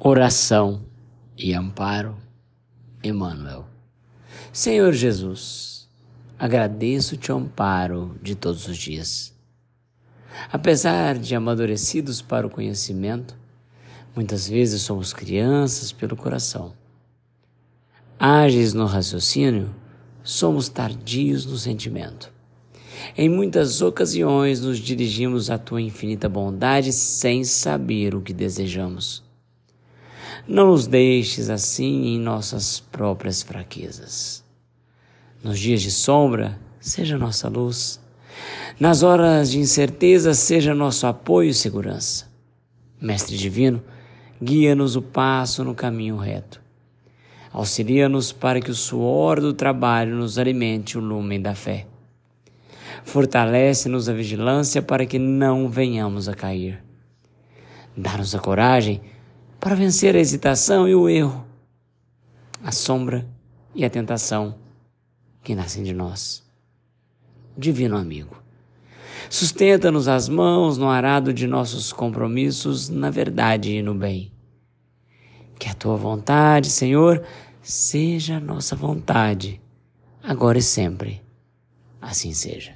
Oração e amparo, Emmanuel. Senhor Jesus, agradeço-te o amparo de todos os dias. Apesar de amadurecidos para o conhecimento, muitas vezes somos crianças pelo coração. Ágeis no raciocínio, somos tardios no sentimento. Em muitas ocasiões nos dirigimos à tua infinita bondade sem saber o que desejamos. Não nos deixes assim em nossas próprias fraquezas. Nos dias de sombra, seja nossa luz. Nas horas de incerteza, seja nosso apoio e segurança. Mestre Divino, guia-nos o passo no caminho reto. Auxilia-nos para que o suor do trabalho nos alimente o lume da fé. Fortalece-nos a vigilância para que não venhamos a cair. Dá-nos a coragem para vencer a hesitação e o erro, a sombra e a tentação que nascem de nós. Divino amigo, sustenta-nos as mãos no arado de nossos compromissos na verdade e no bem. Que a tua vontade, Senhor, seja a nossa vontade, agora e sempre. Assim seja.